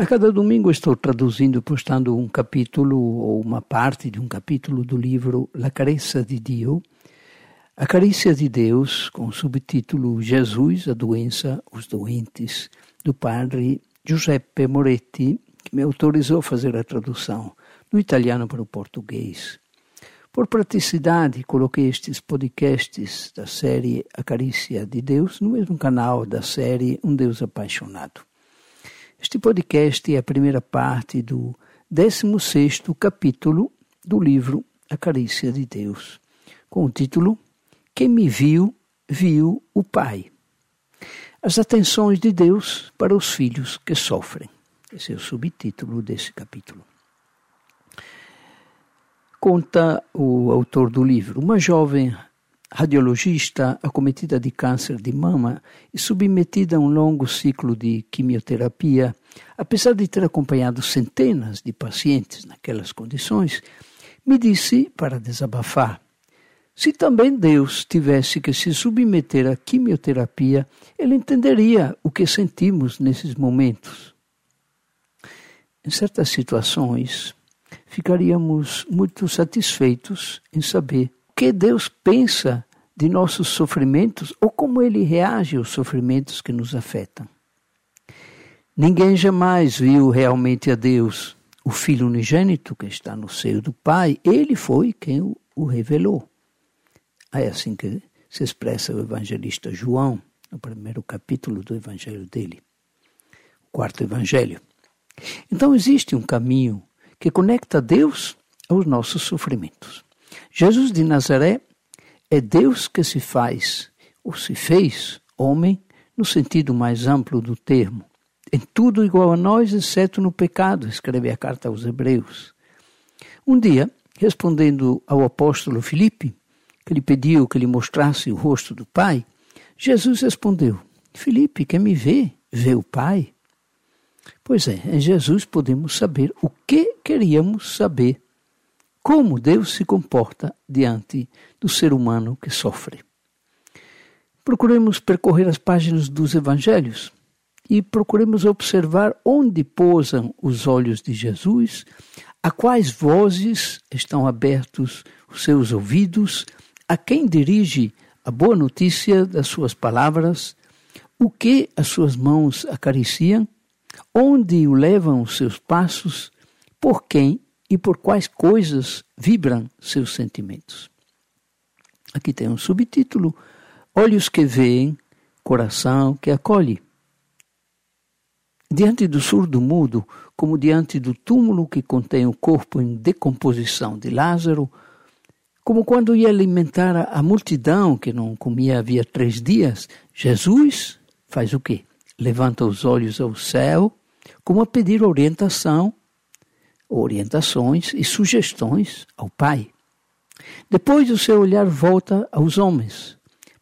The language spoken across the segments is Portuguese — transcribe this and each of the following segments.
A cada domingo estou traduzindo e postando um capítulo ou uma parte de um capítulo do livro La Carezza di Dio, A Carícia de Deus, com o subtítulo Jesus, a doença, os doentes, do padre Giuseppe Moretti, que me autorizou a fazer a tradução do italiano para o português. Por praticidade, coloquei estes podcasts da série A Carícia de Deus no mesmo canal da série Um Deus Apaixonado. Este podcast é a primeira parte do 16 capítulo do livro A Carícia de Deus, com o título Quem me viu, viu o Pai. As atenções de Deus para os filhos que sofrem. Esse é o subtítulo desse capítulo. Conta o autor do livro, uma jovem radiologista acometida de câncer de mama e submetida a um longo ciclo de quimioterapia, apesar de ter acompanhado centenas de pacientes naquelas condições, me disse para desabafar: se também Deus tivesse que se submeter à quimioterapia, ele entenderia o que sentimos nesses momentos. Em certas situações, ficaríamos muito satisfeitos em saber que Deus pensa de nossos sofrimentos ou como ele reage aos sofrimentos que nos afetam. Ninguém jamais viu realmente a Deus. O Filho unigênito que está no seio do Pai, ele foi quem o revelou. É assim que se expressa o evangelista João, no primeiro capítulo do evangelho dele, o quarto evangelho. Então existe um caminho que conecta Deus aos nossos sofrimentos. Jesus de Nazaré é Deus que se faz, ou se fez, homem, no sentido mais amplo do termo. Em tudo igual a nós, exceto no pecado, escreve a carta aos Hebreus. Um dia, respondendo ao apóstolo Filipe, que lhe pediu que lhe mostrasse o rosto do Pai, Jesus respondeu: Filipe, quem me vê, vê o Pai. Pois é, em Jesus podemos saber o que queríamos saber, como Deus se comporta diante do ser humano que sofre. Procuremos percorrer as páginas dos Evangelhos e procuremos observar onde pousam os olhos de Jesus, a quais vozes estão abertos os seus ouvidos, a quem dirige a boa notícia das suas palavras, o que as suas mãos acariciam onde o levam os seus passos, por quem e por quais coisas vibram seus sentimentos. Aqui tem um subtítulo: Olhos que veem, coração que acolhe. Diante do surdo mudo, como diante do túmulo que contém o corpo em decomposição de Lázaro, como quando ia alimentar a multidão que não comia havia três dias, Jesus faz o quê? levanta os olhos ao céu, como a pedir orientação, orientações e sugestões ao Pai. Depois o seu olhar volta aos homens,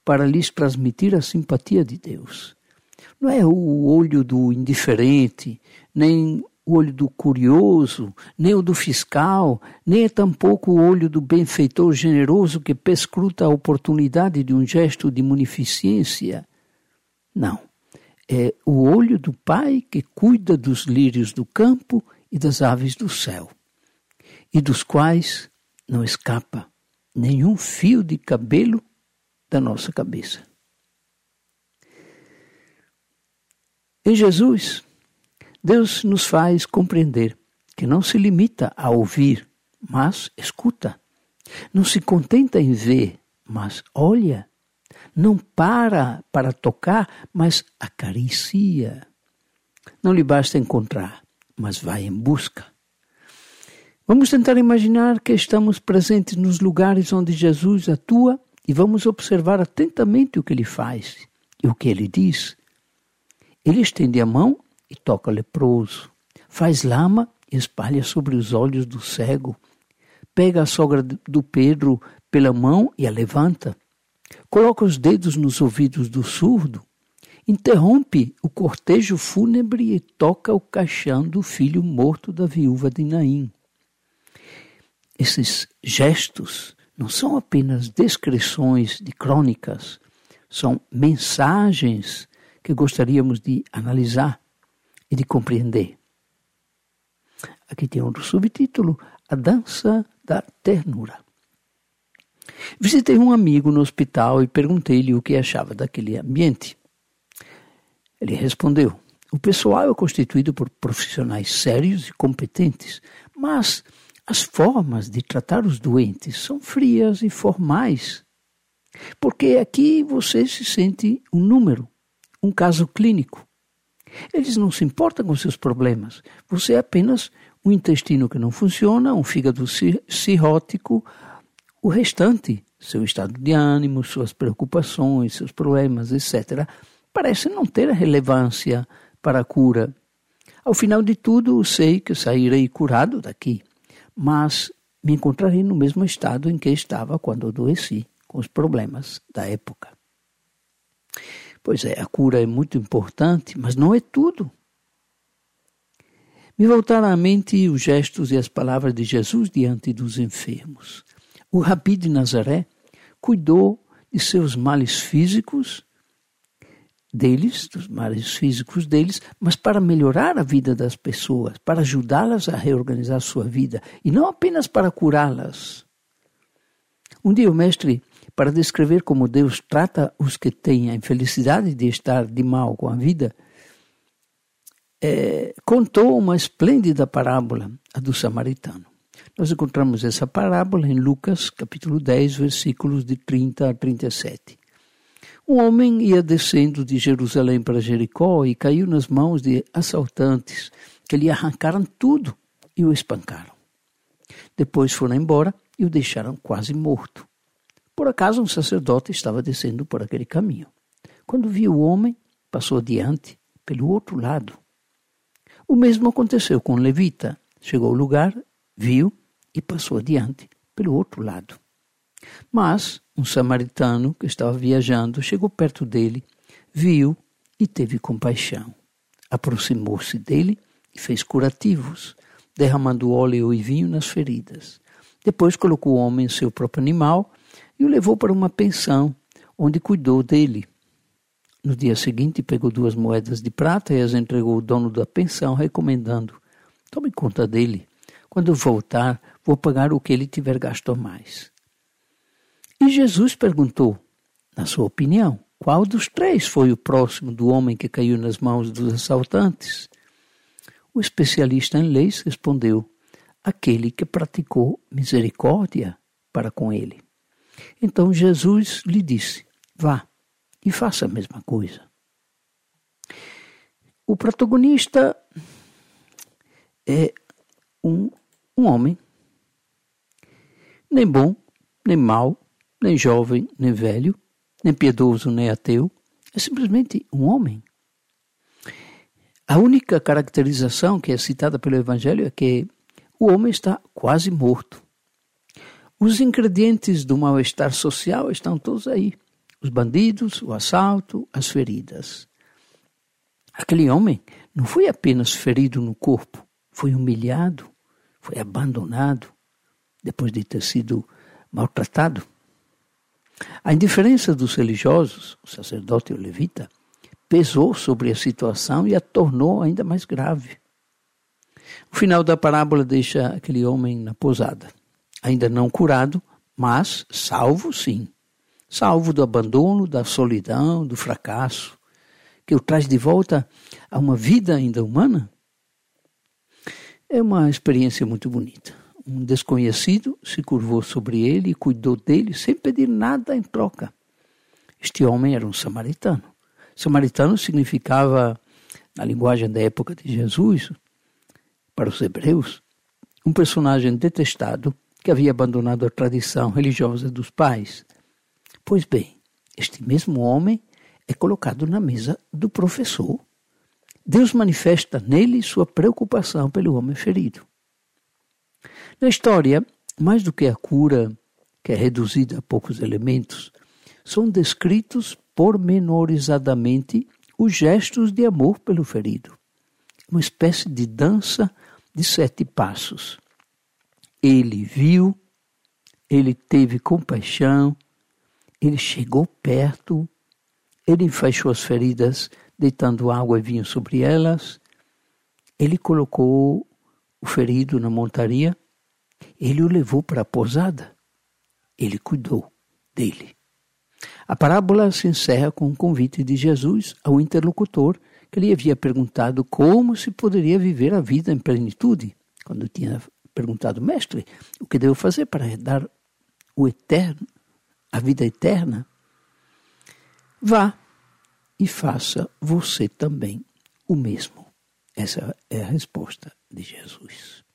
para lhes transmitir a simpatia de Deus. Não é o olho do indiferente, nem o olho do curioso, nem o do fiscal, nem é tampouco o olho do benfeitor generoso que pescruta a oportunidade de um gesto de munificência. Não é o olho do Pai que cuida dos lírios do campo e das aves do céu, e dos quais não escapa nenhum fio de cabelo da nossa cabeça. Em Jesus, Deus nos faz compreender que não se limita a ouvir, mas escuta. Não se contenta em ver, mas olha não para para tocar, mas acaricia. Não lhe basta encontrar, mas vai em busca. Vamos tentar imaginar que estamos presentes nos lugares onde Jesus atua e vamos observar atentamente o que ele faz e o que ele diz. Ele estende a mão e toca leproso, faz lama e espalha sobre os olhos do cego, pega a sogra do Pedro pela mão e a levanta coloca os dedos nos ouvidos do surdo, interrompe o cortejo fúnebre e toca o caixão do filho morto da viúva de Naim. Esses gestos não são apenas descrições de crônicas, são mensagens que gostaríamos de analisar e de compreender. Aqui tem um subtítulo: A Dança da Ternura. Visitei um amigo no hospital e perguntei-lhe o que achava daquele ambiente. Ele respondeu: O pessoal é constituído por profissionais sérios e competentes, mas as formas de tratar os doentes são frias e formais. Porque aqui você se sente um número, um caso clínico. Eles não se importam com seus problemas. Você é apenas um intestino que não funciona, um fígado cirrótico, o restante, seu estado de ânimo, suas preocupações, seus problemas, etc., parece não ter relevância para a cura. Ao final de tudo, sei que sairei curado daqui, mas me encontrarei no mesmo estado em que estava quando adoeci, com os problemas da época. Pois é, a cura é muito importante, mas não é tudo. Me voltaram à mente os gestos e as palavras de Jesus diante dos enfermos. O Rabi de Nazaré cuidou de seus males físicos, deles, dos males físicos deles, mas para melhorar a vida das pessoas, para ajudá-las a reorganizar sua vida, e não apenas para curá-las. Um dia o mestre para descrever como Deus trata os que têm a infelicidade de estar de mal com a vida, é, contou uma esplêndida parábola, a do samaritano. Nós encontramos essa parábola em Lucas, capítulo 10, versículos de 30 a 37. Um homem ia descendo de Jerusalém para Jericó e caiu nas mãos de assaltantes que lhe arrancaram tudo e o espancaram. Depois foram embora e o deixaram quase morto. Por acaso, um sacerdote estava descendo por aquele caminho. Quando viu o homem, passou adiante, pelo outro lado. O mesmo aconteceu com o levita. Chegou ao lugar, viu e passou adiante, pelo outro lado. Mas um samaritano que estava viajando chegou perto dele, viu e teve compaixão. Aproximou-se dele e fez curativos, derramando óleo e vinho nas feridas. Depois colocou o homem em seu próprio animal e o levou para uma pensão, onde cuidou dele. No dia seguinte, pegou duas moedas de prata e as entregou ao dono da pensão, recomendando: Tome conta dele. Quando voltar, vou pagar o que ele tiver gasto a mais. E Jesus perguntou: Na sua opinião, qual dos três foi o próximo do homem que caiu nas mãos dos assaltantes? O especialista em leis respondeu: Aquele que praticou misericórdia para com ele. Então Jesus lhe disse: Vá e faça a mesma coisa. O protagonista é um, um homem, nem bom, nem mau, nem jovem, nem velho, nem piedoso, nem ateu. É simplesmente um homem. A única caracterização que é citada pelo Evangelho é que o homem está quase morto. Os ingredientes do mal-estar social estão todos aí: os bandidos, o assalto, as feridas. Aquele homem não foi apenas ferido no corpo, foi humilhado, foi abandonado depois de ter sido maltratado. A indiferença dos religiosos, o sacerdote e o levita, pesou sobre a situação e a tornou ainda mais grave. O final da parábola deixa aquele homem na pousada ainda não curado, mas salvo sim. Salvo do abandono, da solidão, do fracasso, que o traz de volta a uma vida ainda humana. É uma experiência muito bonita. Um desconhecido se curvou sobre ele e cuidou dele sem pedir nada em troca. Este homem era um samaritano. Samaritano significava, na linguagem da época de Jesus, para os hebreus, um personagem detestado que havia abandonado a tradição religiosa dos pais. Pois bem, este mesmo homem é colocado na mesa do professor. Deus manifesta nele sua preocupação pelo homem ferido. Na história, mais do que a cura, que é reduzida a poucos elementos, são descritos pormenorizadamente os gestos de amor pelo ferido. Uma espécie de dança de sete passos. Ele viu, ele teve compaixão, ele chegou perto, ele enfaixou as feridas, deitando água e vinho sobre elas, ele colocou o ferido na montaria, ele o levou para a posada. Ele cuidou dele. A parábola se encerra com um convite de Jesus ao interlocutor que lhe havia perguntado como se poderia viver a vida em plenitude. Quando tinha perguntado, mestre, o que devo fazer para dar o eterno, a vida eterna? Vá e faça você também o mesmo. Essa é a resposta de Jesus.